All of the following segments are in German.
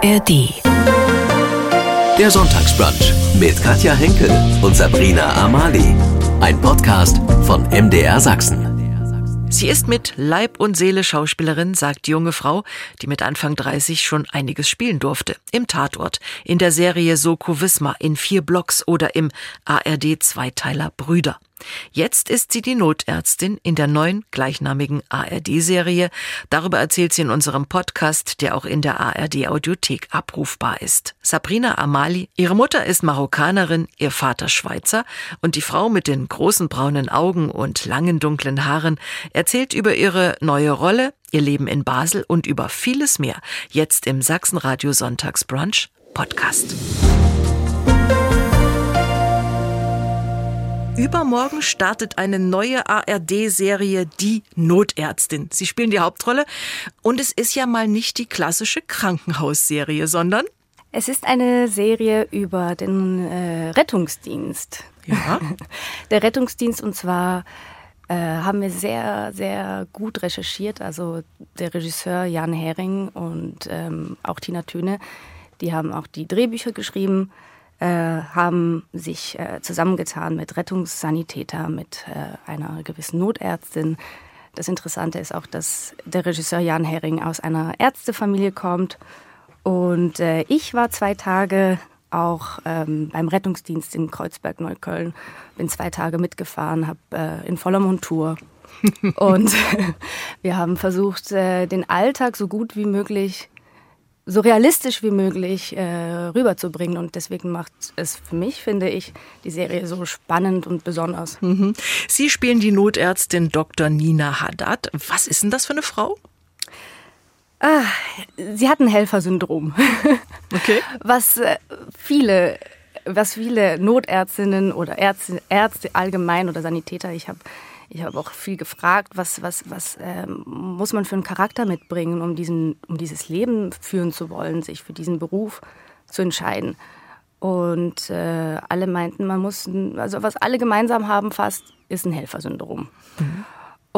ARD. Der Sonntagsbrunch mit Katja Henkel und Sabrina Amali. Ein Podcast von MDR Sachsen. Sie ist mit Leib und Seele Schauspielerin, sagt die junge Frau, die mit Anfang 30 schon einiges spielen durfte. Im Tatort, in der Serie Soko Wismar, in vier Blocks oder im ARD-Zweiteiler Brüder. Jetzt ist sie die Notärztin in der neuen gleichnamigen ARD-Serie. Darüber erzählt sie in unserem Podcast, der auch in der ARD-Audiothek abrufbar ist. Sabrina Amali, ihre Mutter ist Marokkanerin, ihr Vater Schweizer und die Frau mit den großen braunen Augen und langen dunklen Haaren erzählt über ihre neue Rolle, ihr Leben in Basel und über vieles mehr. Jetzt im Sachsenradio Sonntagsbrunch Podcast. Übermorgen startet eine neue ARD-Serie Die Notärztin. Sie spielen die Hauptrolle und es ist ja mal nicht die klassische Krankenhausserie, sondern es ist eine Serie über den äh, Rettungsdienst. Ja. Der Rettungsdienst und zwar äh, haben wir sehr, sehr gut recherchiert. Also der Regisseur Jan Hering und ähm, auch Tina Töne, die haben auch die Drehbücher geschrieben haben sich äh, zusammengetan mit Rettungssanitäter, mit äh, einer gewissen Notärztin. Das Interessante ist auch, dass der Regisseur Jan Hering aus einer Ärztefamilie kommt. Und äh, ich war zwei Tage auch ähm, beim Rettungsdienst in Kreuzberg-Neukölln. Bin zwei Tage mitgefahren, habe äh, in voller Montur und wir haben versucht, äh, den Alltag so gut wie möglich so realistisch wie möglich äh, rüberzubringen. Und deswegen macht es für mich, finde ich, die Serie so spannend und besonders. Mhm. Sie spielen die Notärztin Dr. Nina Haddad. Was ist denn das für eine Frau? Ah, sie hat ein Helfersyndrom. Okay. Was äh, viele was viele Notärztinnen oder Ärzte, Ärzte allgemein oder Sanitäter, ich habe ich habe auch viel gefragt, was, was, was ähm, muss man für einen Charakter mitbringen, um, diesen, um dieses Leben führen zu wollen, sich für diesen Beruf zu entscheiden. Und äh, alle meinten, man muss, also was alle gemeinsam haben fast, ist ein Helfersyndrom. Mhm.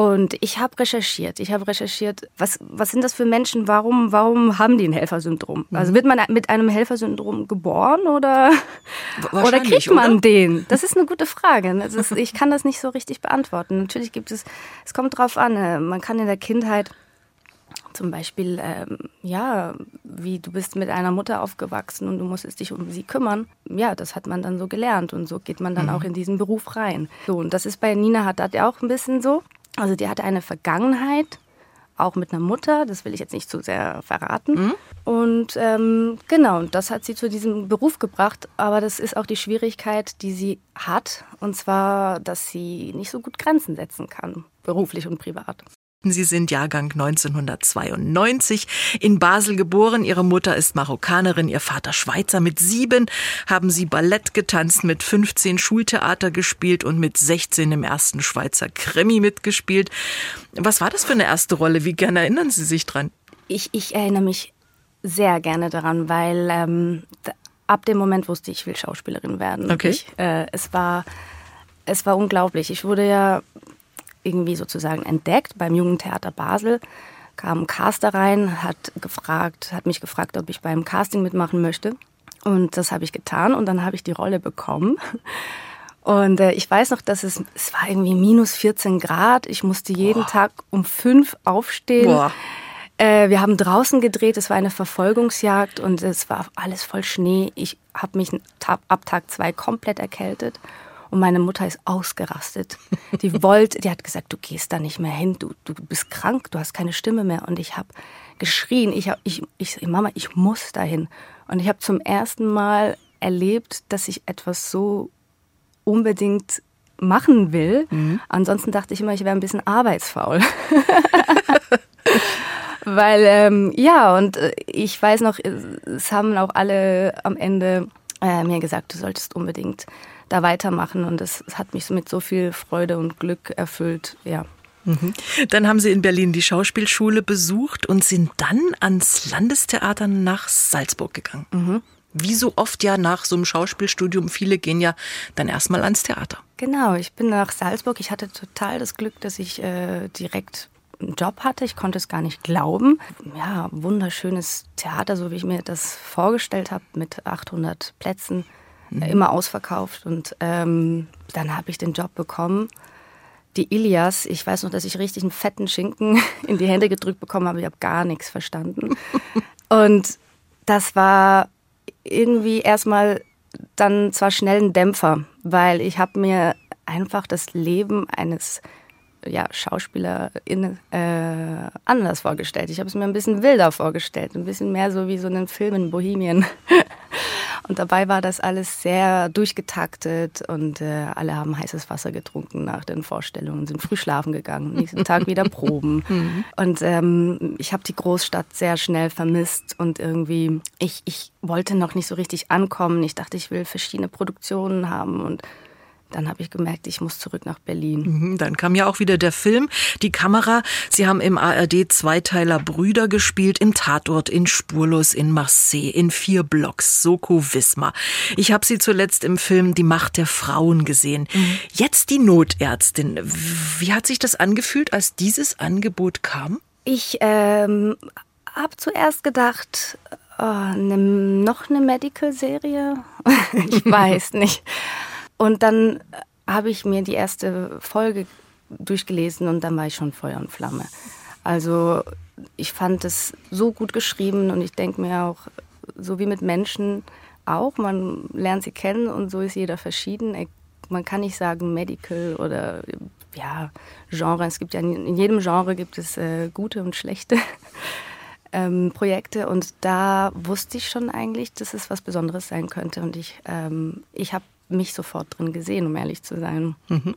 Und ich habe recherchiert. Ich habe recherchiert, was, was sind das für Menschen? Warum, warum haben die ein Helfersyndrom? Mhm. Also wird man mit einem Helfersyndrom geboren oder, oder kriegt man oder? den? Das ist eine gute Frage. Ist, ich kann das nicht so richtig beantworten. Natürlich gibt es, es kommt drauf an. Äh, man kann in der Kindheit zum Beispiel, ähm, ja, wie du bist mit einer Mutter aufgewachsen und du musstest dich um sie kümmern. Ja, das hat man dann so gelernt und so geht man dann mhm. auch in diesen Beruf rein. So, und das ist bei Nina Haddad ja auch ein bisschen so. Also die hatte eine Vergangenheit, auch mit einer Mutter, das will ich jetzt nicht zu sehr verraten. Mhm. Und ähm, genau, das hat sie zu diesem Beruf gebracht. Aber das ist auch die Schwierigkeit, die sie hat. Und zwar, dass sie nicht so gut Grenzen setzen kann, beruflich und privat. Sie sind Jahrgang 1992, in Basel geboren. Ihre Mutter ist Marokkanerin, ihr Vater Schweizer. Mit sieben haben sie Ballett getanzt, mit 15 Schultheater gespielt und mit 16 im ersten Schweizer Krimi mitgespielt. Was war das für eine erste Rolle? Wie gerne erinnern Sie sich dran? Ich, ich erinnere mich sehr gerne daran, weil ähm, ab dem Moment wusste ich, ich will Schauspielerin werden. Okay. Ich, äh, es war es war unglaublich. Ich wurde ja irgendwie sozusagen entdeckt beim Jugendtheater Basel. Kam ein Caster rein, hat gefragt, hat mich gefragt, ob ich beim Casting mitmachen möchte. Und das habe ich getan und dann habe ich die Rolle bekommen. Und äh, ich weiß noch, dass es, es war irgendwie minus 14 Grad. Ich musste jeden Boah. Tag um fünf aufstehen. Äh, wir haben draußen gedreht, es war eine Verfolgungsjagd und es war alles voll Schnee. Ich habe mich ab Tag zwei komplett erkältet und meine Mutter ist ausgerastet. Die wollte, die hat gesagt, du gehst da nicht mehr hin, du, du bist krank, du hast keine Stimme mehr. Und ich habe geschrien, ich, hab, ich, ich, Mama, ich muss dahin. Und ich habe zum ersten Mal erlebt, dass ich etwas so unbedingt machen will. Mhm. Ansonsten dachte ich immer, ich wäre ein bisschen arbeitsfaul. Weil, ähm, ja, und äh, ich weiß noch, es haben auch alle am Ende äh, mir gesagt, du solltest unbedingt da weitermachen. Und das hat mich mit so viel Freude und Glück erfüllt, ja. Mhm. Dann haben Sie in Berlin die Schauspielschule besucht und sind dann ans Landestheater nach Salzburg gegangen. Mhm. Wie so oft ja nach so einem Schauspielstudium, viele gehen ja dann erstmal ans Theater. Genau, ich bin nach Salzburg. Ich hatte total das Glück, dass ich äh, direkt einen Job hatte. Ich konnte es gar nicht glauben. Ja, wunderschönes Theater, so wie ich mir das vorgestellt habe, mit 800 Plätzen, mhm. immer ausverkauft. Und ähm, dann habe ich den Job bekommen. Die Ilias, ich weiß noch, dass ich richtig einen fetten Schinken in die Hände gedrückt bekommen habe. Ich habe gar nichts verstanden. Und das war irgendwie erstmal dann zwar schnell ein Dämpfer, weil ich habe mir einfach das Leben eines ja, Schauspielerin äh, anders vorgestellt. Ich habe es mir ein bisschen wilder vorgestellt, ein bisschen mehr so wie so einen Film in Bohemien. und dabei war das alles sehr durchgetaktet und äh, alle haben heißes Wasser getrunken nach den Vorstellungen, sind früh schlafen gegangen, nächsten Tag wieder proben. Mhm. Und ähm, ich habe die Großstadt sehr schnell vermisst und irgendwie, ich, ich wollte noch nicht so richtig ankommen. Ich dachte, ich will verschiedene Produktionen haben und dann habe ich gemerkt, ich muss zurück nach Berlin. Mhm, dann kam ja auch wieder der Film, die Kamera. Sie haben im ARD Zweiteiler Brüder gespielt, im Tatort, in Spurlos, in Marseille, in vier Blocks, Soko Wismar. Ich habe Sie zuletzt im Film Die Macht der Frauen gesehen. Mhm. Jetzt die Notärztin. Wie hat sich das angefühlt, als dieses Angebot kam? Ich ähm, habe zuerst gedacht, oh, ne, noch eine Medical-Serie? ich weiß nicht. Und dann habe ich mir die erste Folge durchgelesen und dann war ich schon Feuer und Flamme. Also ich fand es so gut geschrieben und ich denke mir auch, so wie mit Menschen auch, man lernt sie kennen und so ist jeder verschieden. Man kann nicht sagen Medical oder ja, Genre. Es gibt ja in jedem Genre gibt es äh, gute und schlechte ähm, Projekte und da wusste ich schon eigentlich, dass es was Besonderes sein könnte und ich, ähm, ich habe mich sofort drin gesehen, um ehrlich zu sein. Mhm.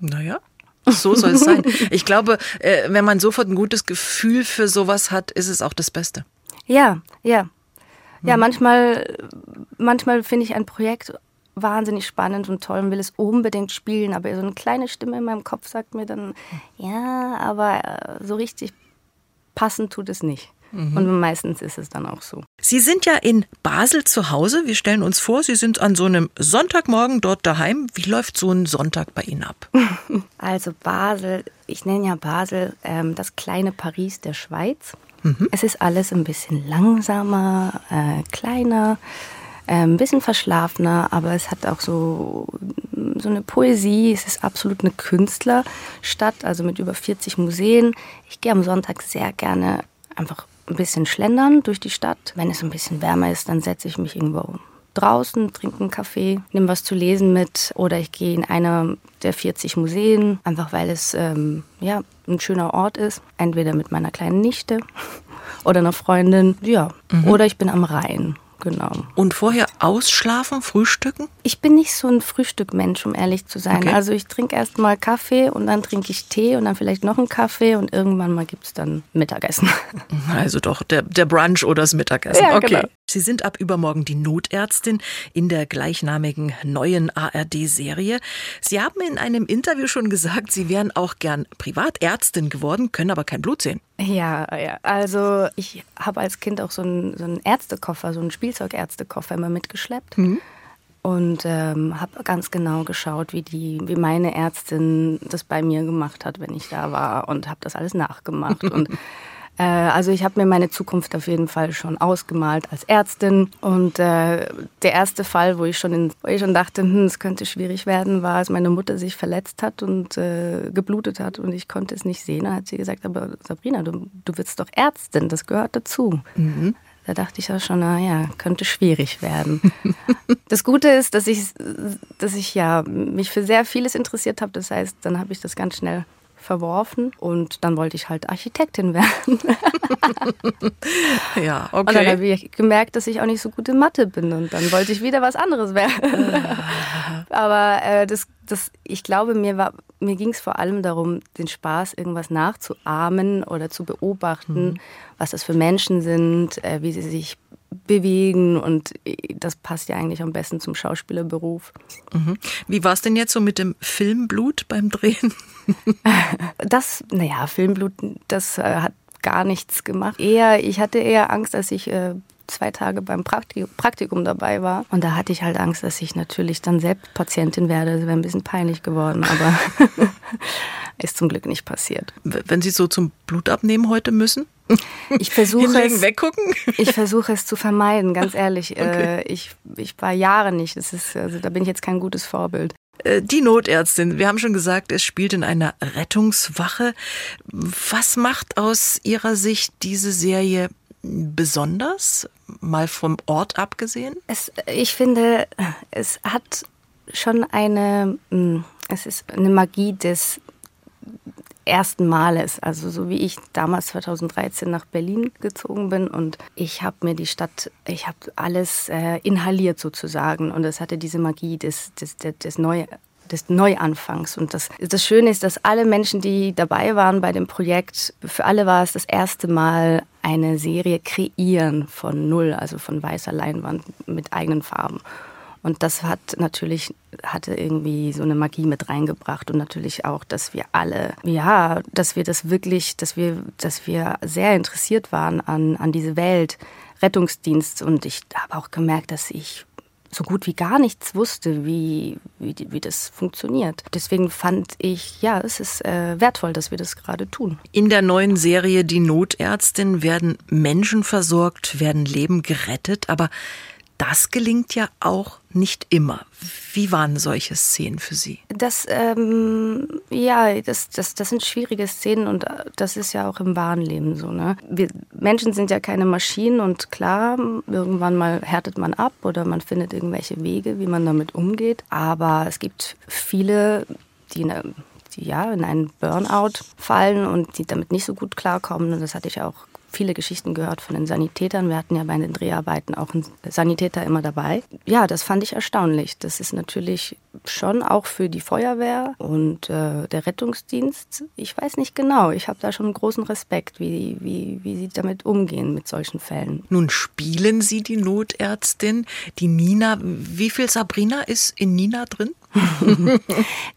Naja. So soll es sein. Ich glaube, äh, wenn man sofort ein gutes Gefühl für sowas hat, ist es auch das Beste. Ja, ja. Ja, mhm. manchmal, manchmal finde ich ein Projekt wahnsinnig spannend und toll und will es unbedingt spielen, aber so eine kleine Stimme in meinem Kopf sagt mir dann, ja, aber äh, so richtig passend tut es nicht. Mhm. Und meistens ist es dann auch so. Sie sind ja in Basel zu Hause. Wir stellen uns vor, Sie sind an so einem Sonntagmorgen dort daheim. Wie läuft so ein Sonntag bei Ihnen ab? Also Basel, ich nenne ja Basel ähm, das kleine Paris der Schweiz. Mhm. Es ist alles ein bisschen langsamer, äh, kleiner, äh, ein bisschen verschlafener, aber es hat auch so, so eine Poesie. Es ist absolut eine Künstlerstadt, also mit über 40 Museen. Ich gehe am Sonntag sehr gerne einfach ein bisschen schlendern durch die Stadt. Wenn es ein bisschen wärmer ist, dann setze ich mich irgendwo draußen, trinke einen Kaffee, nehme was zu lesen mit oder ich gehe in einer der 40 Museen, einfach weil es ähm, ja, ein schöner Ort ist. Entweder mit meiner kleinen Nichte oder einer Freundin, ja. Mhm. Oder ich bin am Rhein Genau. Und vorher ausschlafen, frühstücken? Ich bin nicht so ein Frühstückmensch, um ehrlich zu sein. Okay. Also ich trinke erst mal Kaffee und dann trinke ich Tee und dann vielleicht noch einen Kaffee und irgendwann mal gibt es dann Mittagessen. Also doch der, der Brunch oder das Mittagessen. Ja, okay. Genau. Sie sind ab übermorgen die Notärztin in der gleichnamigen neuen ARD-Serie. Sie haben in einem Interview schon gesagt, Sie wären auch gern Privatärztin geworden, können aber kein Blut sehen. Ja, ja. Also ich habe als Kind auch so einen, so einen Ärztekoffer, so einen Spielzeugärztekoffer immer mitgeschleppt. Mhm. Und ähm, habe ganz genau geschaut, wie, die, wie meine Ärztin das bei mir gemacht hat, wenn ich da war. Und habe das alles nachgemacht. und äh, also ich habe mir meine Zukunft auf jeden Fall schon ausgemalt als Ärztin. Und äh, der erste Fall, wo ich schon, in, wo ich schon dachte, hm, es könnte schwierig werden, war, als meine Mutter sich verletzt hat und äh, geblutet hat und ich konnte es nicht sehen. Da hat sie gesagt, aber Sabrina, du, du wirst doch Ärztin, das gehört dazu. Mhm. Da dachte ich auch schon, naja, könnte schwierig werden. das Gute ist, dass ich, dass ich ja mich für sehr vieles interessiert habe. Das heißt, dann habe ich das ganz schnell verworfen und dann wollte ich halt Architektin werden. ja, okay. Und dann habe ich gemerkt, dass ich auch nicht so gut in Mathe bin und dann wollte ich wieder was anderes werden. Aber äh, das, das, ich glaube, mir, mir ging es vor allem darum, den Spaß, irgendwas nachzuahmen oder zu beobachten, mhm. was das für Menschen sind, äh, wie sie sich bewegen und äh, das passt ja eigentlich am besten zum Schauspielerberuf. Mhm. Wie war es denn jetzt so mit dem Filmblut beim Drehen? Das, naja, Filmblut, das äh, hat gar nichts gemacht. Eher, ich hatte eher Angst, als ich äh, zwei Tage beim Praktikum dabei war. Und da hatte ich halt Angst, dass ich natürlich dann selbst Patientin werde. Das wäre ein bisschen peinlich geworden, aber ist zum Glück nicht passiert. Wenn Sie so zum Blutabnehmen heute müssen? Ich versuche es, weggucken? Ich versuche es zu vermeiden, ganz ehrlich. Okay. Äh, ich, ich war Jahre nicht. Das ist, also, da bin ich jetzt kein gutes Vorbild. Äh, die Notärztin, wir haben schon gesagt, es spielt in einer Rettungswache. Was macht aus Ihrer Sicht diese Serie besonders, mal vom Ort abgesehen? Es, ich finde, es hat schon eine, hm, es ist eine Magie des ersten Males. Also so wie ich damals 2013 nach Berlin gezogen bin und ich habe mir die Stadt, ich habe alles äh, inhaliert sozusagen und es hatte diese Magie des, des, des, des Neu des Neuanfangs. Und das, das Schöne ist, dass alle Menschen, die dabei waren bei dem Projekt, für alle war es das erste Mal eine Serie kreieren von Null, also von weißer Leinwand mit eigenen Farben. Und das hat natürlich, hatte irgendwie so eine Magie mit reingebracht und natürlich auch, dass wir alle, ja, dass wir das wirklich, dass wir, dass wir sehr interessiert waren an, an diese Welt, Rettungsdienst. Und ich habe auch gemerkt, dass ich so gut wie gar nichts wusste, wie, wie, wie das funktioniert. Deswegen fand ich, ja, es ist äh, wertvoll, dass wir das gerade tun. In der neuen Serie Die Notärztin werden Menschen versorgt, werden Leben gerettet, aber das gelingt ja auch nicht immer. Wie waren solche Szenen für Sie? Das, ähm, ja, das, das, das sind schwierige Szenen und äh, das ist ja auch im wahren Leben so. Ne? Wir Menschen sind ja keine Maschinen und klar, irgendwann mal härtet man ab oder man findet irgendwelche Wege, wie man damit umgeht. Aber es gibt viele, die in die ja in einen Burnout fallen und die damit nicht so gut klarkommen. Und das hatte ich auch viele Geschichten gehört von den Sanitätern. Wir hatten ja bei den Dreharbeiten auch einen Sanitäter immer dabei. Ja, das fand ich erstaunlich. Das ist natürlich schon auch für die Feuerwehr und äh, der Rettungsdienst. Ich weiß nicht genau. Ich habe da schon großen Respekt, wie, wie, wie sie damit umgehen mit solchen Fällen. Nun spielen Sie die Notärztin, die Nina. Wie viel Sabrina ist in Nina drin?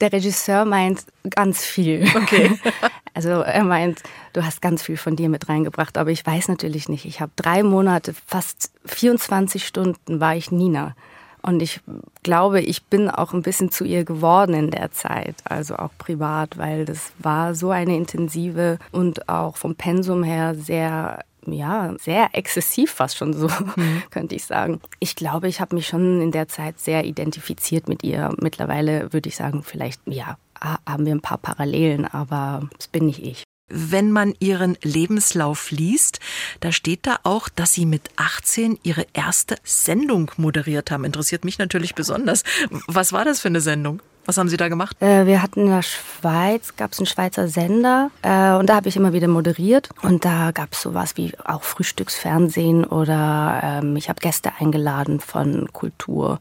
der Regisseur meint ganz viel. Okay. Also er meint, du hast ganz viel von dir mit reingebracht, aber ich weiß natürlich nicht. Ich habe drei Monate, fast 24 Stunden war ich Nina. Und ich glaube, ich bin auch ein bisschen zu ihr geworden in der Zeit, also auch privat, weil das war so eine intensive und auch vom Pensum her sehr ja, sehr exzessiv fast schon so, mhm. könnte ich sagen. Ich glaube, ich habe mich schon in der Zeit sehr identifiziert mit ihr. Mittlerweile würde ich sagen, vielleicht, ja, haben wir ein paar Parallelen, aber es bin nicht ich. Wenn man ihren Lebenslauf liest, da steht da auch, dass sie mit 18 ihre erste Sendung moderiert haben. Interessiert mich natürlich besonders. Was war das für eine Sendung? Was haben Sie da gemacht? Äh, wir hatten in der Schweiz, gab es einen Schweizer Sender äh, und da habe ich immer wieder moderiert und da gab es sowas wie auch Frühstücksfernsehen oder ähm, ich habe Gäste eingeladen von Kultur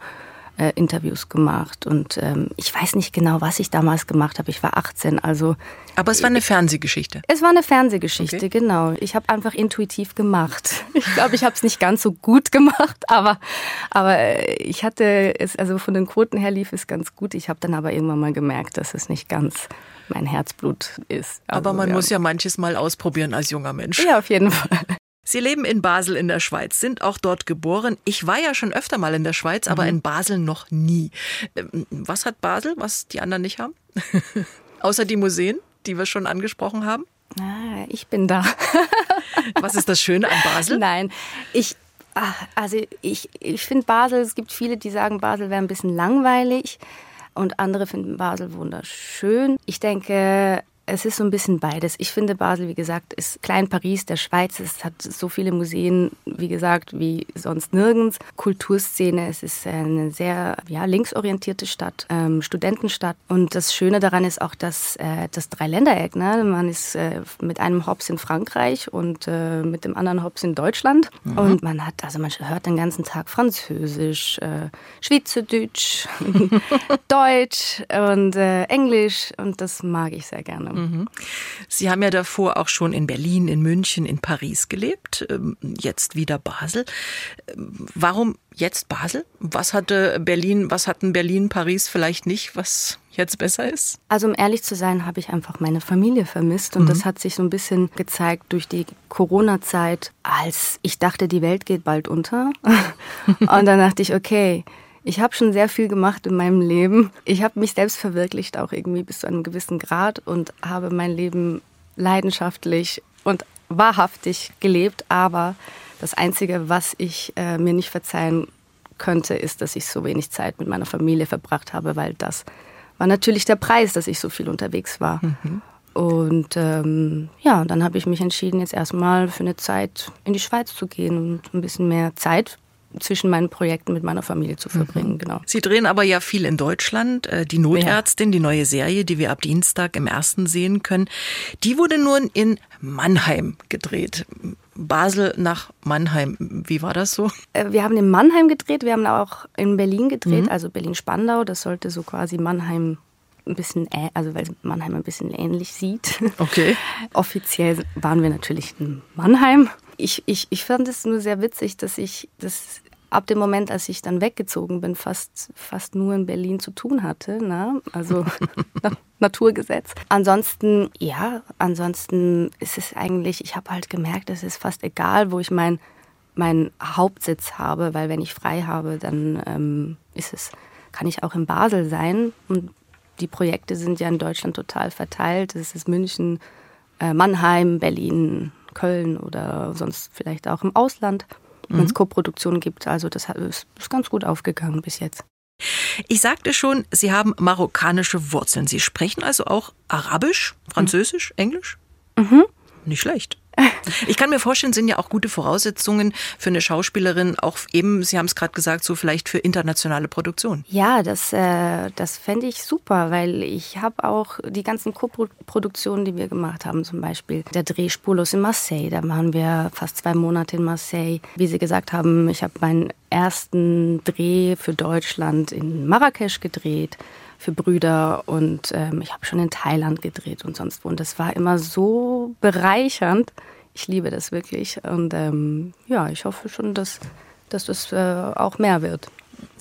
äh, Interviews gemacht und ähm, ich weiß nicht genau, was ich damals gemacht habe. Ich war 18, also. Aber es war eine Fernsehgeschichte. Es war eine Fernsehgeschichte, okay. genau. Ich habe einfach intuitiv gemacht. Ich glaube, ich habe es nicht ganz so gut gemacht, aber aber äh, ich hatte es also von den Quoten her lief es ganz gut. Ich habe dann aber irgendwann mal gemerkt, dass es nicht ganz mein Herzblut ist. Also, aber man ja. muss ja manches mal ausprobieren als junger Mensch. Ja, auf jeden Fall. Sie leben in Basel in der Schweiz, sind auch dort geboren. Ich war ja schon öfter mal in der Schweiz, aber mhm. in Basel noch nie. Ähm, was hat Basel, was die anderen nicht haben? Außer die Museen, die wir schon angesprochen haben? Ah, ich bin da. was ist das Schöne an Basel? Nein, ich, ah, also ich, ich finde Basel, es gibt viele, die sagen, Basel wäre ein bisschen langweilig und andere finden Basel wunderschön. Ich denke, es ist so ein bisschen beides. Ich finde, Basel, wie gesagt, ist Klein Paris der Schweiz. Es hat so viele Museen, wie gesagt, wie sonst nirgends. Kulturszene, es ist eine sehr ja, linksorientierte Stadt, ähm, Studentenstadt. Und das Schöne daran ist auch, dass äh, das Dreiländereck, ne? man ist äh, mit einem Hops in Frankreich und äh, mit dem anderen Hops in Deutschland. Mhm. Und man hat, also man hört den ganzen Tag Französisch, äh, Schweizerdeutsch, Deutsch und äh, Englisch. Und das mag ich sehr gerne. Mhm. Sie haben ja davor auch schon in Berlin, in München, in Paris gelebt, ähm, jetzt wieder Basel. Ähm, warum jetzt Basel? Was hatte Berlin, was hatten Berlin, Paris vielleicht nicht, was jetzt besser ist? Also um ehrlich zu sein, habe ich einfach meine Familie vermisst und mhm. das hat sich so ein bisschen gezeigt durch die Corona-Zeit, als ich dachte, die Welt geht bald unter. und dann dachte ich, okay, ich habe schon sehr viel gemacht in meinem Leben. Ich habe mich selbst verwirklicht, auch irgendwie bis zu einem gewissen Grad und habe mein Leben leidenschaftlich und wahrhaftig gelebt. Aber das Einzige, was ich äh, mir nicht verzeihen könnte, ist, dass ich so wenig Zeit mit meiner Familie verbracht habe, weil das war natürlich der Preis, dass ich so viel unterwegs war. Mhm. Und ähm, ja, dann habe ich mich entschieden, jetzt erstmal für eine Zeit in die Schweiz zu gehen und ein bisschen mehr Zeit zwischen meinen Projekten mit meiner Familie zu verbringen. Mhm. Genau. Sie drehen aber ja viel in Deutschland. Äh, die Notärztin, ja. die neue Serie, die wir ab Dienstag im ersten sehen können, die wurde nun in Mannheim gedreht. Basel nach Mannheim. Wie war das so? Äh, wir haben in Mannheim gedreht, wir haben auch in Berlin gedreht, mhm. also Berlin-Spandau. Das sollte so quasi Mannheim ein bisschen, also weil Mannheim ein bisschen ähnlich sieht. Okay. Offiziell waren wir natürlich in Mannheim. Ich, ich, ich fand es nur sehr witzig, dass ich das ab dem Moment, als ich dann weggezogen bin, fast, fast nur in Berlin zu tun hatte. Ne? Also Naturgesetz. Ansonsten, ja, ansonsten ist es eigentlich, ich habe halt gemerkt, es ist fast egal, wo ich meinen mein Hauptsitz habe, weil wenn ich frei habe, dann ähm, ist es, kann ich auch in Basel sein. Und die Projekte sind ja in Deutschland total verteilt. Es ist München, äh, Mannheim, Berlin, Köln oder sonst vielleicht auch im Ausland wenn es mhm. Koproduktionen gibt. Also das ist, ist ganz gut aufgegangen bis jetzt. Ich sagte schon, Sie haben marokkanische Wurzeln. Sie sprechen also auch Arabisch, Französisch, Englisch? Mhm. Nicht schlecht. Ich kann mir vorstellen, sind ja auch gute Voraussetzungen für eine Schauspielerin, auch eben, Sie haben es gerade gesagt, so vielleicht für internationale Produktion. Ja, das, äh, das fände ich super, weil ich habe auch die ganzen Co-Produktionen, die wir gemacht haben, zum Beispiel der Dreh Spurlos in Marseille, da waren wir fast zwei Monate in Marseille. Wie Sie gesagt haben, ich habe meinen ersten Dreh für Deutschland in Marrakesch gedreht für Brüder und ähm, ich habe schon in Thailand gedreht und sonst wo. Und das war immer so bereichernd. Ich liebe das wirklich. Und ähm, ja, ich hoffe schon, dass, dass das äh, auch mehr wird.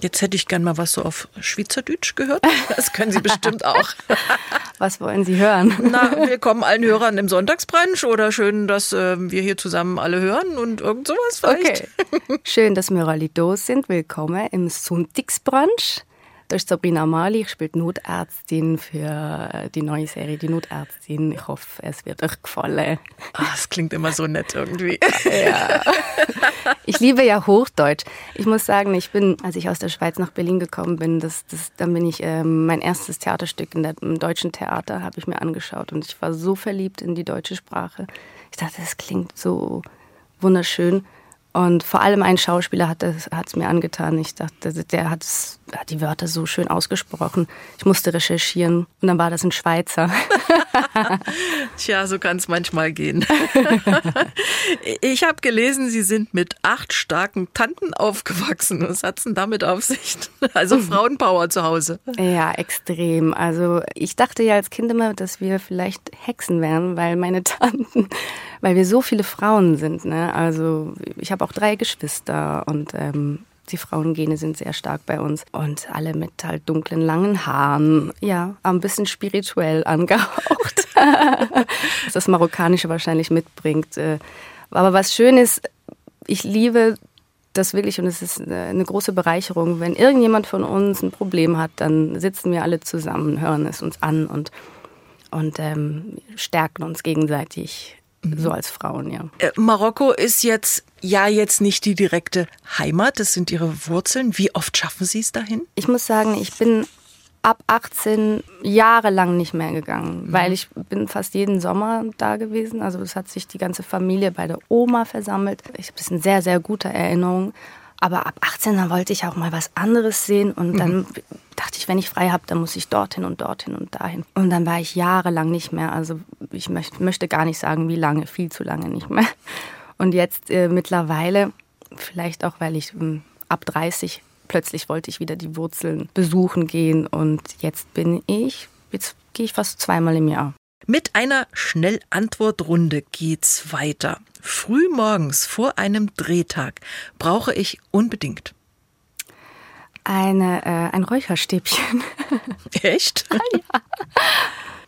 Jetzt hätte ich gern mal was so auf Schweizerdeutsch gehört. Das können Sie bestimmt auch. Was wollen Sie hören? Na, willkommen allen Hörern im Sonntagsbrunch oder schön, dass äh, wir hier zusammen alle hören und irgend sowas vielleicht. Okay. Schön, dass wir alle da sind. Willkommen im Sonntagsbrunch. Das ist Sabrina Amali, ich spiele Notärztin für die neue Serie Die Notärztin. Ich hoffe, es wird euch gefallen. Oh, das klingt immer so nett irgendwie. Ja. Ich liebe ja Hochdeutsch. Ich muss sagen, ich bin, als ich aus der Schweiz nach Berlin gekommen bin, das, das, dann bin ich äh, mein erstes Theaterstück in der, im deutschen Theater habe ich mir angeschaut und ich war so verliebt in die deutsche Sprache. Ich dachte, das klingt so wunderschön. Und vor allem ein Schauspieler hat es mir angetan. Ich dachte, der hat, hat die Wörter so schön ausgesprochen. Ich musste recherchieren und dann war das ein Schweizer. Tja, so kann es manchmal gehen. ich habe gelesen, Sie sind mit acht starken Tanten aufgewachsen. Was hat es denn damit auf sich? Also Frauenpower zu Hause. Ja, extrem. Also ich dachte ja als Kind immer, dass wir vielleicht Hexen wären, weil meine Tanten, weil wir so viele Frauen sind. Ne? Also ich habe auch drei Geschwister und ähm, die Frauengene sind sehr stark bei uns und alle mit halt dunklen, langen Haaren. Ja, ein bisschen spirituell angehaucht. das Marokkanische wahrscheinlich mitbringt. Äh, aber was schön ist, ich liebe das wirklich und es ist eine große Bereicherung. Wenn irgendjemand von uns ein Problem hat, dann sitzen wir alle zusammen, hören es uns an und, und ähm, stärken uns gegenseitig. So als Frauen, ja. Äh, Marokko ist jetzt ja jetzt nicht die direkte Heimat, das sind Ihre Wurzeln. Wie oft schaffen Sie es dahin? Ich muss sagen, ich bin ab 18 Jahre lang nicht mehr gegangen, mhm. weil ich bin fast jeden Sommer da gewesen. Also es hat sich die ganze Familie bei der Oma versammelt. Ich habe es in sehr, sehr guter Erinnerung. Aber ab 18, dann wollte ich auch mal was anderes sehen und mhm. dann dachte ich, wenn ich frei habe, dann muss ich dorthin und dorthin und dahin. Und dann war ich jahrelang nicht mehr. Also ich möchte, möchte gar nicht sagen, wie lange, viel zu lange nicht mehr. Und jetzt äh, mittlerweile, vielleicht auch, weil ich äh, ab 30 plötzlich wollte ich wieder die Wurzeln besuchen gehen und jetzt bin ich, jetzt gehe ich fast zweimal im Jahr. Mit einer Schnellantwortrunde geht's weiter. Früh morgens vor einem Drehtag brauche ich unbedingt Eine, äh, ein Räucherstäbchen. Echt? Ah, ja.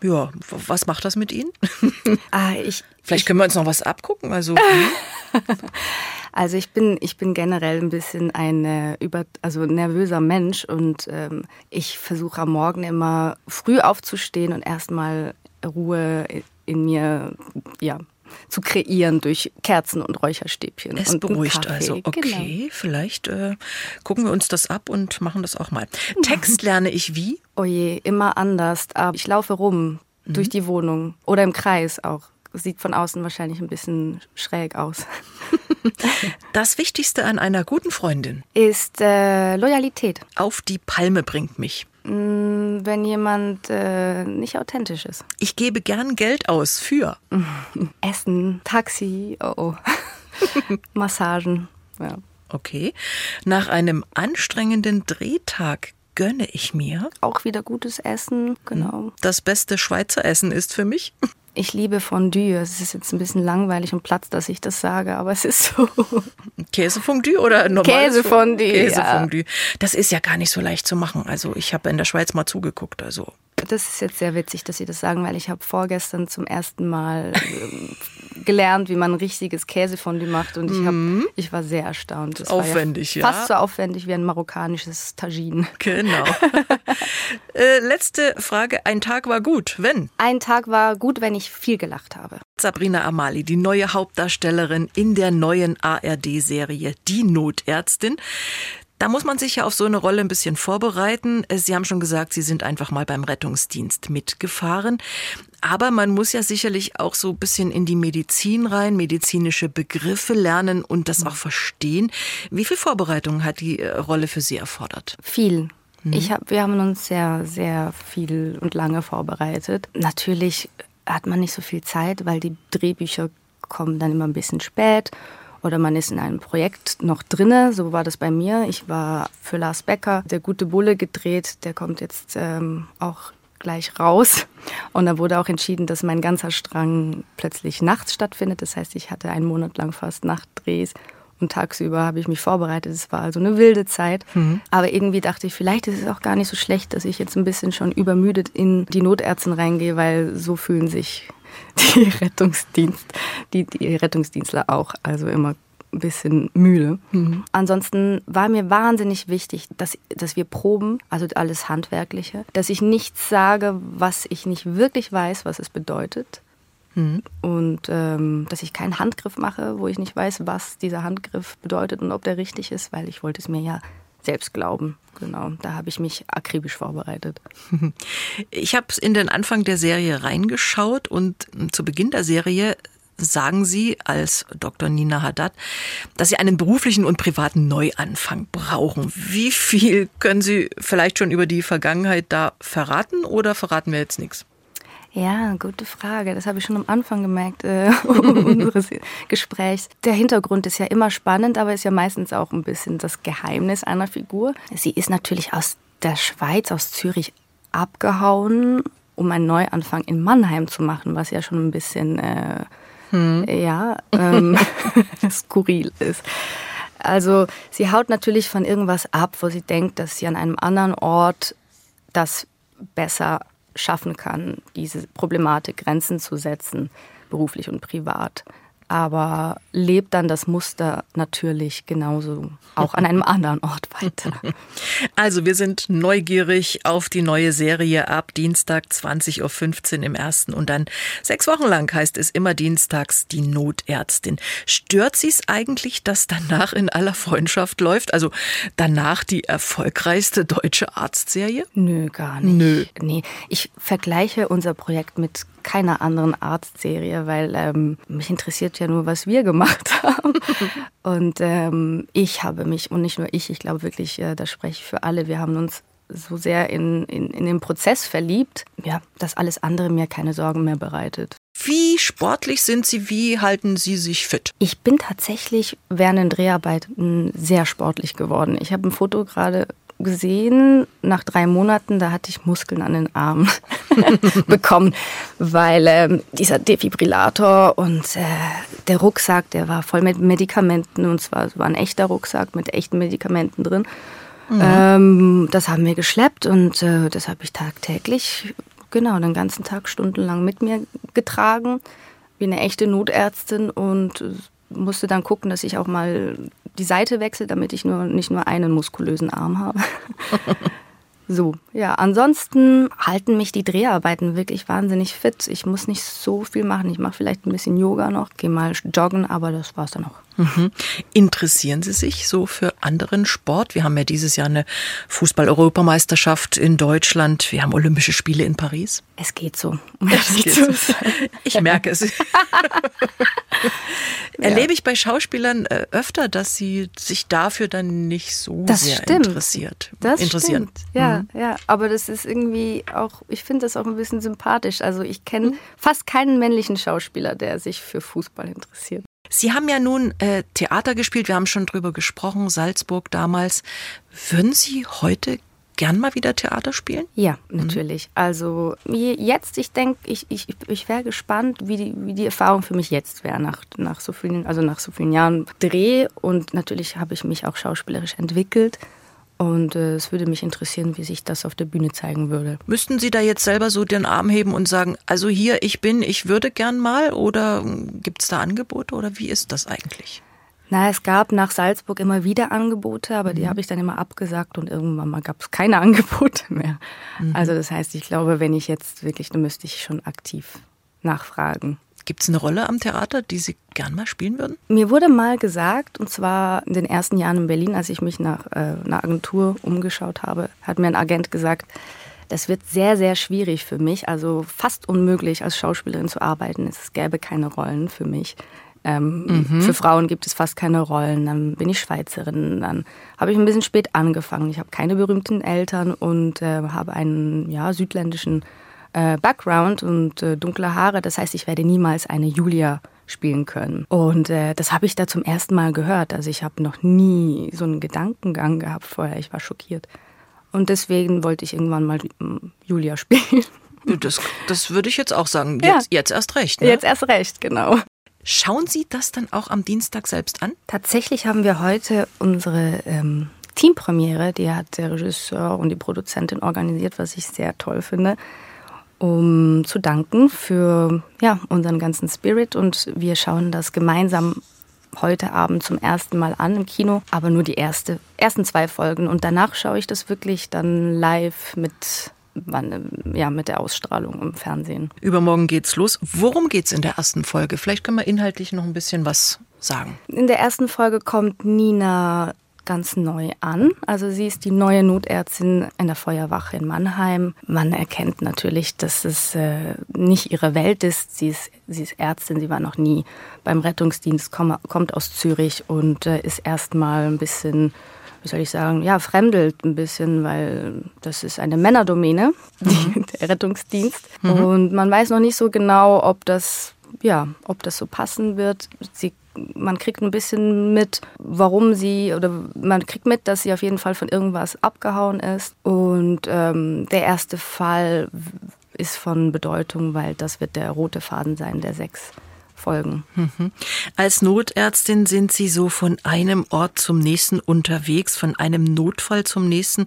Ja, was macht das mit Ihnen? Ah, ich, Vielleicht können wir uns noch was abgucken. Also, also ich bin, ich bin generell ein bisschen ein äh, über, also nervöser Mensch und ähm, ich versuche am Morgen immer früh aufzustehen und erstmal Ruhe in mir ja, zu kreieren durch Kerzen und Räucherstäbchen. Es und beruhigt also. Okay, genau. vielleicht äh, gucken wir uns das ab und machen das auch mal. Text lerne ich wie? Oh je, immer anders. Aber ich laufe rum mhm. durch die Wohnung oder im Kreis auch. Sieht von außen wahrscheinlich ein bisschen schräg aus. Das Wichtigste an einer guten Freundin ist äh, Loyalität. Auf die Palme bringt mich. Mm, wenn jemand äh, nicht authentisch ist. Ich gebe gern Geld aus für Essen, Taxi, oh, oh. Massagen. Ja. Okay. Nach einem anstrengenden Drehtag gönne ich mir. Auch wieder gutes Essen, genau. Das beste Schweizer Essen ist für mich. Ich liebe Fondue. Es ist jetzt ein bisschen langweilig und platz, dass ich das sage, aber es ist so. Käsefondue oder normales Käsefondue? Käsefondue. Ja. Das ist ja gar nicht so leicht zu machen. Also ich habe in der Schweiz mal zugeguckt. Also das ist jetzt sehr witzig, dass Sie das sagen, weil ich habe vorgestern zum ersten Mal ähm, gelernt, wie man ein richtiges Käsefondue macht und ich, hab, mhm. ich war sehr erstaunt. Das aufwendig, ja, Fast so aufwendig wie ein marokkanisches Tagine. Genau. äh, letzte Frage. Ein Tag war gut, wenn? Ein Tag war gut, wenn ich viel gelacht habe. Sabrina Amali, die neue Hauptdarstellerin in der neuen ARD-Serie Die Notärztin. Da muss man sich ja auf so eine Rolle ein bisschen vorbereiten. Sie haben schon gesagt, Sie sind einfach mal beim Rettungsdienst mitgefahren. Aber man muss ja sicherlich auch so ein bisschen in die Medizin rein, medizinische Begriffe lernen und das auch verstehen. Wie viel Vorbereitung hat die äh, Rolle für Sie erfordert? Viel. Mhm. Ich hab, wir haben uns sehr, sehr viel und lange vorbereitet. Natürlich hat man nicht so viel Zeit, weil die Drehbücher kommen dann immer ein bisschen spät oder man ist in einem Projekt noch drinne. So war das bei mir. Ich war für Lars Becker, der gute Bulle gedreht. Der kommt jetzt ähm, auch gleich raus. Und da wurde auch entschieden, dass mein ganzer Strang plötzlich nachts stattfindet. Das heißt, ich hatte einen Monat lang fast Nachtdrehs und tagsüber habe ich mich vorbereitet. Es war also eine wilde Zeit. Mhm. Aber irgendwie dachte ich, vielleicht ist es auch gar nicht so schlecht, dass ich jetzt ein bisschen schon übermüdet in die Notärztin reingehe, weil so fühlen sich die Rettungsdienst, die, die Rettungsdienstler auch, also immer ein bisschen müde. Mhm. Ansonsten war mir wahnsinnig wichtig, dass, dass wir proben, also alles Handwerkliche, dass ich nichts sage, was ich nicht wirklich weiß, was es bedeutet. Mhm. Und ähm, dass ich keinen Handgriff mache, wo ich nicht weiß, was dieser Handgriff bedeutet und ob der richtig ist, weil ich wollte es mir ja selbst glauben. Genau, da habe ich mich akribisch vorbereitet. Ich habe in den Anfang der Serie reingeschaut und zu Beginn der Serie sagen Sie als Dr. Nina Haddad, dass Sie einen beruflichen und privaten Neuanfang brauchen. Wie viel können Sie vielleicht schon über die Vergangenheit da verraten oder verraten wir jetzt nichts? Ja, gute Frage. Das habe ich schon am Anfang gemerkt äh, unseres Gesprächs. Der Hintergrund ist ja immer spannend, aber ist ja meistens auch ein bisschen das Geheimnis einer Figur. Sie ist natürlich aus der Schweiz, aus Zürich abgehauen, um einen Neuanfang in Mannheim zu machen, was ja schon ein bisschen äh, hm. ja ähm, skurril ist. Also sie haut natürlich von irgendwas ab, wo sie denkt, dass sie an einem anderen Ort das besser schaffen kann, diese Problematik Grenzen zu setzen, beruflich und privat aber lebt dann das Muster natürlich genauso auch an einem anderen Ort weiter. Also wir sind neugierig auf die neue Serie ab Dienstag 20.15 Uhr im ersten und dann sechs Wochen lang heißt es immer dienstags die Notärztin. Stört Sie es eigentlich, dass danach in aller Freundschaft läuft? Also danach die erfolgreichste deutsche Arztserie? Nö, gar nicht. Nö. Nee, ich vergleiche unser Projekt mit keiner anderen Arztserie, weil ähm, mich interessiert ja nur, was wir gemacht haben. und ähm, ich habe mich, und nicht nur ich, ich glaube wirklich, äh, da spreche ich für alle, wir haben uns so sehr in, in, in den Prozess verliebt, ja, dass alles andere mir keine Sorgen mehr bereitet. Wie sportlich sind Sie? Wie halten Sie sich fit? Ich bin tatsächlich während den Dreharbeiten sehr sportlich geworden. Ich habe ein Foto gerade gesehen, nach drei Monaten, da hatte ich Muskeln an den Armen bekommen, weil äh, dieser Defibrillator und äh, der Rucksack, der war voll mit Medikamenten und zwar war ein echter Rucksack mit echten Medikamenten drin. Mhm. Ähm, das haben wir geschleppt und äh, das habe ich tagtäglich, genau, den ganzen Tag stundenlang mit mir getragen, wie eine echte Notärztin und musste dann gucken, dass ich auch mal die Seite wechsle, damit ich nur nicht nur einen muskulösen Arm habe. So, ja, ansonsten halten mich die Dreharbeiten wirklich wahnsinnig fit. Ich muss nicht so viel machen. Ich mache vielleicht ein bisschen Yoga noch, gehe mal joggen, aber das war's dann auch. Mhm. Interessieren Sie sich so für anderen Sport? Wir haben ja dieses Jahr eine Fußball-Europameisterschaft in Deutschland. Wir haben Olympische Spiele in Paris. Es geht so. Es geht so. Ich merke es. Erlebe ich bei Schauspielern äh, öfter, dass sie sich dafür dann nicht so das sehr stimmt. interessiert. Das interessieren. stimmt. Ja, mhm. ja. Aber das ist irgendwie auch, ich finde das auch ein bisschen sympathisch. Also ich kenne mhm. fast keinen männlichen Schauspieler, der sich für Fußball interessiert. Sie haben ja nun äh, Theater gespielt, wir haben schon drüber gesprochen, Salzburg damals. Würden Sie heute gern mal wieder Theater spielen? Ja, mhm. natürlich. Mhm. Also jetzt, ich denke, ich, ich, ich wäre gespannt, wie die, wie die Erfahrung für mich jetzt wäre, nach, nach, so vielen, also nach so vielen Jahren Dreh. Und natürlich habe ich mich auch schauspielerisch entwickelt. Und äh, es würde mich interessieren, wie sich das auf der Bühne zeigen würde. Müssten Sie da jetzt selber so den Arm heben und sagen, also hier, ich bin, ich würde gern mal? Oder hm, gibt es da Angebote oder wie ist das eigentlich? Na, es gab nach Salzburg immer wieder Angebote, aber mhm. die habe ich dann immer abgesagt und irgendwann mal gab es keine Angebote mehr. Mhm. Also das heißt, ich glaube, wenn ich jetzt wirklich, dann müsste ich schon aktiv nachfragen. Gibt es eine Rolle am Theater, die Sie gern mal spielen würden? Mir wurde mal gesagt, und zwar in den ersten Jahren in Berlin, als ich mich nach äh, einer Agentur umgeschaut habe, hat mir ein Agent gesagt, das wird sehr, sehr schwierig für mich, also fast unmöglich als Schauspielerin zu arbeiten. Es gäbe keine Rollen für mich. Ähm, mhm. Für Frauen gibt es fast keine Rollen. Dann bin ich Schweizerin. Dann habe ich ein bisschen spät angefangen. Ich habe keine berühmten Eltern und äh, habe einen ja, südländischen äh, Background und äh, dunkle Haare. Das heißt, ich werde niemals eine Julia spielen können. Und äh, das habe ich da zum ersten Mal gehört. Also ich habe noch nie so einen Gedankengang gehabt vorher. Ich war schockiert. Und deswegen wollte ich irgendwann mal hm, Julia spielen. Das, das würde ich jetzt auch sagen. Jetzt, ja. jetzt erst recht. Ne? Jetzt erst recht, genau. Schauen Sie das dann auch am Dienstag selbst an? Tatsächlich haben wir heute unsere ähm, Teampremiere, die hat der Regisseur und die Produzentin organisiert, was ich sehr toll finde um zu danken für ja, unseren ganzen Spirit. Und wir schauen das gemeinsam heute Abend zum ersten Mal an im Kino, aber nur die erste, ersten zwei Folgen. Und danach schaue ich das wirklich dann live mit ja, mit der Ausstrahlung im Fernsehen. Übermorgen geht's los. Worum geht's in der ersten Folge? Vielleicht können wir inhaltlich noch ein bisschen was sagen. In der ersten Folge kommt Nina ganz neu an. Also sie ist die neue Notärztin in der Feuerwache in Mannheim. Man erkennt natürlich, dass es äh, nicht ihre Welt ist. Sie ist, sie ist Ärztin, sie war noch nie beim Rettungsdienst, komm, kommt aus Zürich und äh, ist erstmal ein bisschen wie soll ich sagen, ja, fremdelt ein bisschen, weil das ist eine Männerdomäne, mhm. der Rettungsdienst. Mhm. Und man weiß noch nicht so genau, ob das, ja, ob das so passen wird. Sie man kriegt ein bisschen mit, warum sie, oder man kriegt mit, dass sie auf jeden Fall von irgendwas abgehauen ist. Und ähm, der erste Fall ist von Bedeutung, weil das wird der rote Faden sein, der sechs Folgen. Mhm. Als Notärztin sind Sie so von einem Ort zum nächsten unterwegs, von einem Notfall zum nächsten.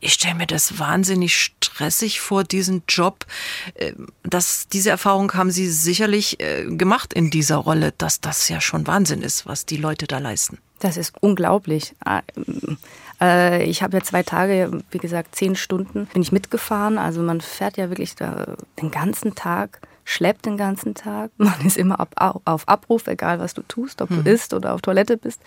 Ich stelle mir das wahnsinnig stressig vor, diesen Job. Äh, das, diese Erfahrung haben Sie sicherlich äh, gemacht in dieser Rolle, dass das ja schon Wahnsinn ist, was die Leute da leisten. Das ist unglaublich. Ah, äh, ich habe ja zwei Tage, wie gesagt, zehn Stunden bin ich mitgefahren. Also man fährt ja wirklich den ganzen Tag schleppt den ganzen Tag. Man ist immer auf, auf Abruf, egal was du tust, ob mhm. du isst oder auf Toilette bist.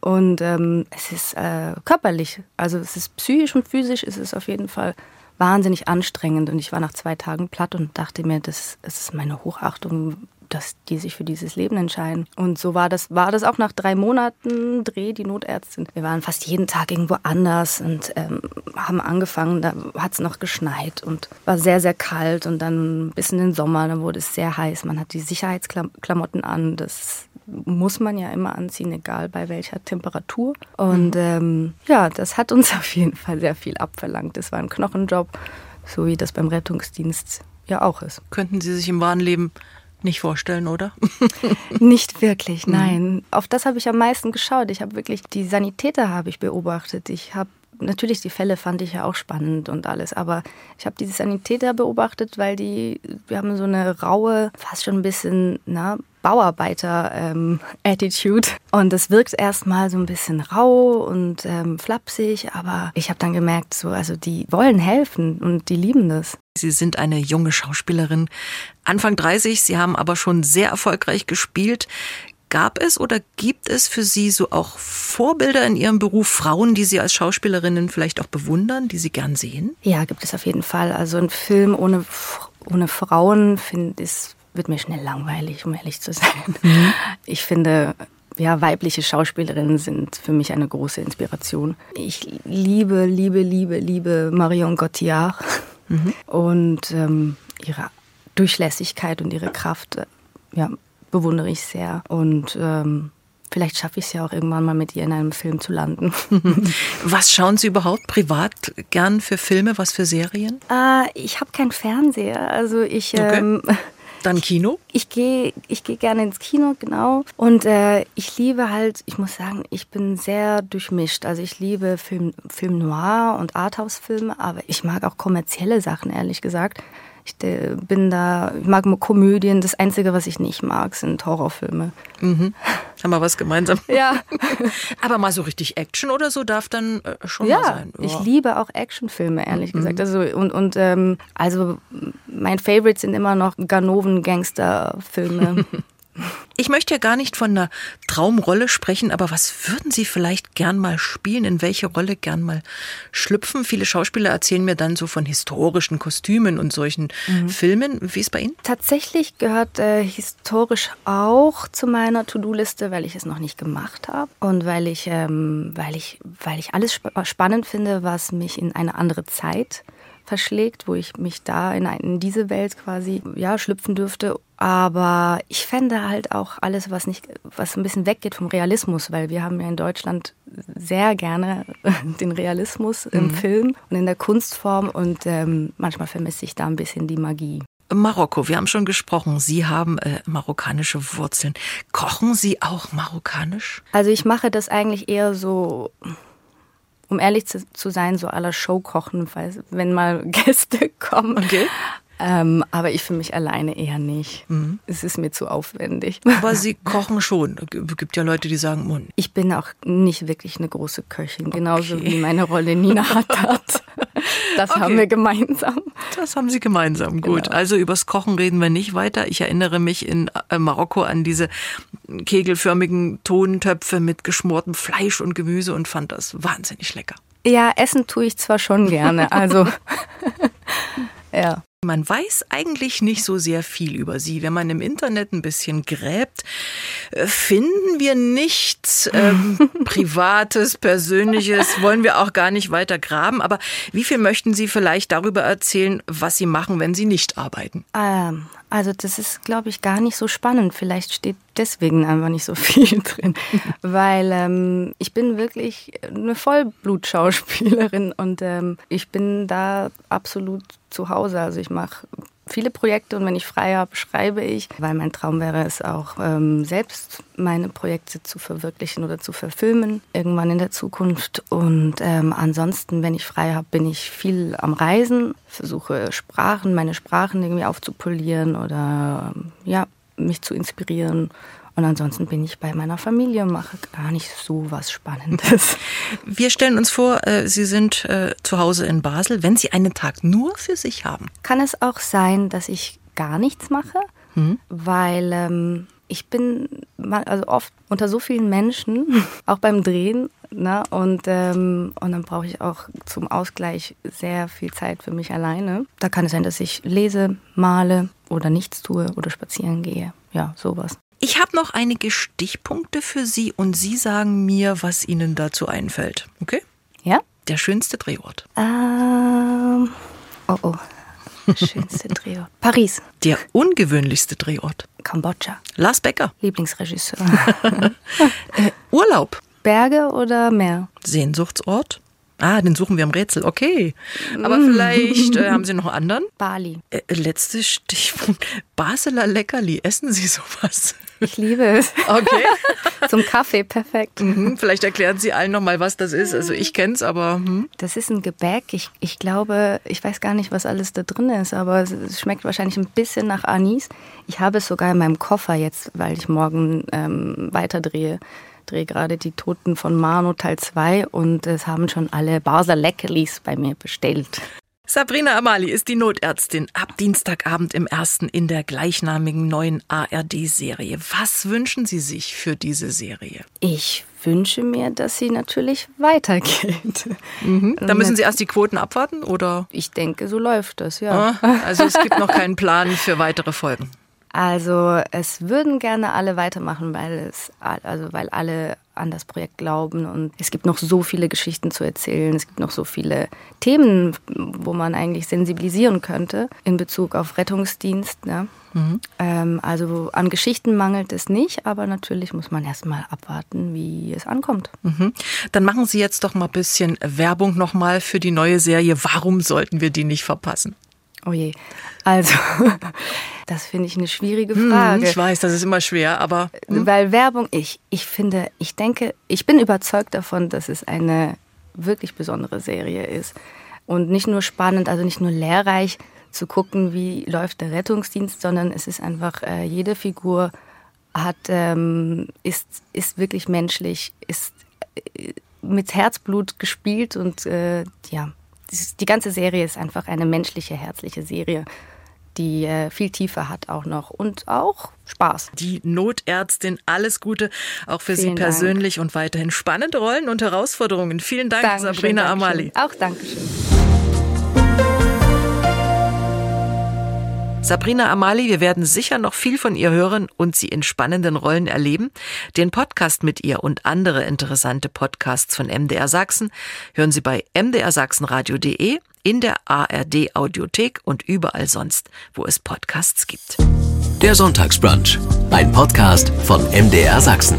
Und ähm, es ist äh, körperlich, also es ist psychisch und physisch, ist es auf jeden Fall wahnsinnig anstrengend. Und ich war nach zwei Tagen platt und dachte mir, das, das ist meine Hochachtung, dass die sich für dieses Leben entscheiden. Und so war das, war das auch nach drei Monaten Dreh, die Notärztin. Wir waren fast jeden Tag irgendwo anders und ähm, haben angefangen, da hat es noch geschneit und war sehr, sehr kalt und dann bis in den Sommer, dann wurde es sehr heiß. Man hat die Sicherheitsklamotten an, das muss man ja immer anziehen, egal bei welcher Temperatur. Und mhm. ähm, ja, das hat uns auf jeden Fall sehr viel abverlangt. Das war ein Knochenjob, so wie das beim Rettungsdienst ja auch ist. Könnten Sie sich im wahren Leben nicht vorstellen, oder? nicht wirklich, nein. Mhm. Auf das habe ich am meisten geschaut. Ich habe wirklich die Sanitäter habe ich beobachtet. Ich habe natürlich die Fälle fand ich ja auch spannend und alles, aber ich habe diese Sanitäter beobachtet, weil die, wir haben so eine raue, fast schon ein bisschen, na, Bauarbeiter-Attitude. Ähm, und es wirkt erstmal so ein bisschen rau und ähm, flapsig, aber ich habe dann gemerkt, so, also die wollen helfen und die lieben das. Sie sind eine junge Schauspielerin, Anfang 30, Sie haben aber schon sehr erfolgreich gespielt. Gab es oder gibt es für Sie so auch Vorbilder in Ihrem Beruf, Frauen, die Sie als Schauspielerinnen vielleicht auch bewundern, die Sie gern sehen? Ja, gibt es auf jeden Fall. Also ein Film ohne, ohne Frauen finde ich, wird mir schnell langweilig, um ehrlich zu sein. Mhm. Ich finde, ja, weibliche Schauspielerinnen sind für mich eine große Inspiration. Ich liebe, liebe, liebe, liebe Marion Cotillard mhm. und ähm, ihre Durchlässigkeit und ihre Kraft. Äh, ja, bewundere ich sehr. Und ähm, vielleicht schaffe ich es ja auch irgendwann mal mit ihr in einem Film zu landen. Was schauen Sie überhaupt privat gern für Filme, was für Serien? Äh, ich habe keinen Fernseher. Also ich. Okay. Ähm, dann Kino? Ich gehe ich geh gerne ins Kino, genau. Und äh, ich liebe halt, ich muss sagen, ich bin sehr durchmischt. Also ich liebe Film, Film Noir und Arthouse-Filme, aber ich mag auch kommerzielle Sachen, ehrlich gesagt. Ich äh, bin da, ich mag Komödien. Das Einzige, was ich nicht mag, sind Horrorfilme. Mhm. Haben wir was gemeinsam? Ja. Aber mal so richtig Action oder so darf dann äh, schon ja, sein. Ja, ich liebe auch Actionfilme, ehrlich mhm. gesagt. Also und, und ähm, also mein Favorite sind immer noch Ganoven-Gangster-Filme. Ich möchte ja gar nicht von einer Traumrolle sprechen, aber was würden Sie vielleicht gern mal spielen? In welche Rolle gern mal schlüpfen? Viele Schauspieler erzählen mir dann so von historischen Kostümen und solchen mhm. Filmen. Wie ist es bei Ihnen? Tatsächlich gehört äh, historisch auch zu meiner To-Do-Liste, weil ich es noch nicht gemacht habe und weil ich, ähm, weil ich, weil ich alles sp spannend finde, was mich in eine andere Zeit verschlägt, wo ich mich da in, in diese Welt quasi ja, schlüpfen dürfte. Aber ich fände halt auch alles, was nicht, was ein bisschen weggeht vom Realismus, weil wir haben ja in Deutschland sehr gerne den Realismus im mhm. Film und in der Kunstform und ähm, manchmal vermisse ich da ein bisschen die Magie. Marokko, wir haben schon gesprochen, Sie haben äh, marokkanische Wurzeln. Kochen Sie auch marokkanisch? Also ich mache das eigentlich eher so um ehrlich zu, zu sein, so aller Show kochen, wenn mal Gäste kommen. Okay. Ähm, aber ich für mich alleine eher nicht. Mhm. Es ist mir zu aufwendig. Aber Sie kochen schon. Es gibt ja Leute, die sagen, Mund. Ich bin auch nicht wirklich eine große Köchin, okay. genauso wie meine Rolle Nina hat. Das okay. haben wir gemeinsam. Das haben Sie gemeinsam, gut. Genau. Also übers Kochen reden wir nicht weiter. Ich erinnere mich in äh, Marokko an diese kegelförmigen Tontöpfe mit geschmortem Fleisch und Gemüse und fand das wahnsinnig lecker. Ja, essen tue ich zwar schon gerne, also ja. Man weiß eigentlich nicht so sehr viel über sie. Wenn man im Internet ein bisschen gräbt, äh, finden wir nichts ähm, Privates, Persönliches, wollen wir auch gar nicht weiter graben. Aber wie viel möchten Sie vielleicht darüber erzählen, was Sie machen, wenn Sie nicht arbeiten? Ähm, also das ist, glaube ich, gar nicht so spannend. Vielleicht steht deswegen einfach nicht so viel drin, weil ähm, ich bin wirklich eine Vollblutschauspielerin und ähm, ich bin da absolut zu Hause. Also ich mache viele Projekte und wenn ich frei habe, schreibe ich, weil mein Traum wäre es auch, ähm, selbst meine Projekte zu verwirklichen oder zu verfilmen, irgendwann in der Zukunft. Und ähm, ansonsten, wenn ich frei habe, bin ich viel am Reisen, versuche Sprachen, meine Sprachen irgendwie aufzupolieren oder ja, mich zu inspirieren und ansonsten bin ich bei meiner Familie, mache gar nicht so was Spannendes. Wir stellen uns vor, äh, Sie sind äh, zu Hause in Basel. Wenn Sie einen Tag nur für sich haben, kann es auch sein, dass ich gar nichts mache, mhm. weil ähm, ich bin also oft unter so vielen Menschen, auch beim Drehen, ne? und, ähm, und dann brauche ich auch zum Ausgleich sehr viel Zeit für mich alleine. Da kann es sein, dass ich lese, male oder nichts tue oder spazieren gehe. Ja, sowas. Ich habe noch einige Stichpunkte für Sie und Sie sagen mir, was Ihnen dazu einfällt. Okay? Ja. Der schönste Drehort. Ähm, oh oh. Schönste Drehort. Paris. Der ungewöhnlichste Drehort. Kambodscha. Lars Becker. Lieblingsregisseur. äh, Urlaub. Berge oder Meer? Sehnsuchtsort. Ah, den suchen wir am Rätsel. Okay. Aber mm. vielleicht äh, haben Sie noch einen anderen? Bali. Äh, letztes Stichpunkt. Basler Leckerli. Essen Sie sowas? Ich liebe es. Okay. Zum Kaffee, perfekt. Mhm, vielleicht erklären Sie allen nochmal, was das ist. Also ich kenne es, aber... Hm. Das ist ein Gebäck. Ich, ich glaube, ich weiß gar nicht, was alles da drin ist, aber es schmeckt wahrscheinlich ein bisschen nach Anis. Ich habe es sogar in meinem Koffer jetzt, weil ich morgen ähm, weiterdrehe drehe gerade die Toten von Mano Teil 2 und es haben schon alle Basler Leckerlis bei mir bestellt. Sabrina Amali ist die Notärztin ab Dienstagabend im ersten in der gleichnamigen neuen ARD-Serie. Was wünschen Sie sich für diese Serie? Ich wünsche mir, dass sie natürlich weitergeht. Mhm. Da müssen Sie erst die Quoten abwarten, oder? Ich denke, so läuft das, ja. Ah, also es gibt noch keinen Plan für weitere Folgen. Also es würden gerne alle weitermachen, weil es also weil alle an das Projekt glauben und es gibt noch so viele Geschichten zu erzählen. Es gibt noch so viele Themen, wo man eigentlich sensibilisieren könnte in Bezug auf Rettungsdienst. Ne? Mhm. Ähm, also an Geschichten mangelt es nicht, aber natürlich muss man erstmal abwarten, wie es ankommt. Mhm. Dann machen Sie jetzt doch mal ein bisschen Werbung nochmal für die neue Serie. Warum sollten wir die nicht verpassen? Oh je. Also, das finde ich eine schwierige hm, Frage. ich weiß, das ist immer schwer, aber. Hm? Weil Werbung, ich, ich finde, ich denke, ich bin überzeugt davon, dass es eine wirklich besondere Serie ist. Und nicht nur spannend, also nicht nur lehrreich zu gucken, wie läuft der Rettungsdienst, sondern es ist einfach, äh, jede Figur hat, ähm, ist, ist wirklich menschlich, ist äh, mit Herzblut gespielt und äh, ja, die ganze Serie ist einfach eine menschliche, herzliche Serie, die äh, viel Tiefe hat auch noch und auch Spaß. Die Notärztin, alles Gute, auch für Vielen Sie persönlich Dank. und weiterhin spannende Rollen und Herausforderungen. Vielen Dank, Dankeschön, Sabrina Dankeschön. Amali. Auch Dankeschön. Sabrina Amali, wir werden sicher noch viel von ihr hören und sie in spannenden Rollen erleben. Den Podcast mit ihr und andere interessante Podcasts von MDR Sachsen hören Sie bei mdrsachsenradio.de, in der ARD Audiothek und überall sonst, wo es Podcasts gibt. Der Sonntagsbrunch, ein Podcast von MDR Sachsen.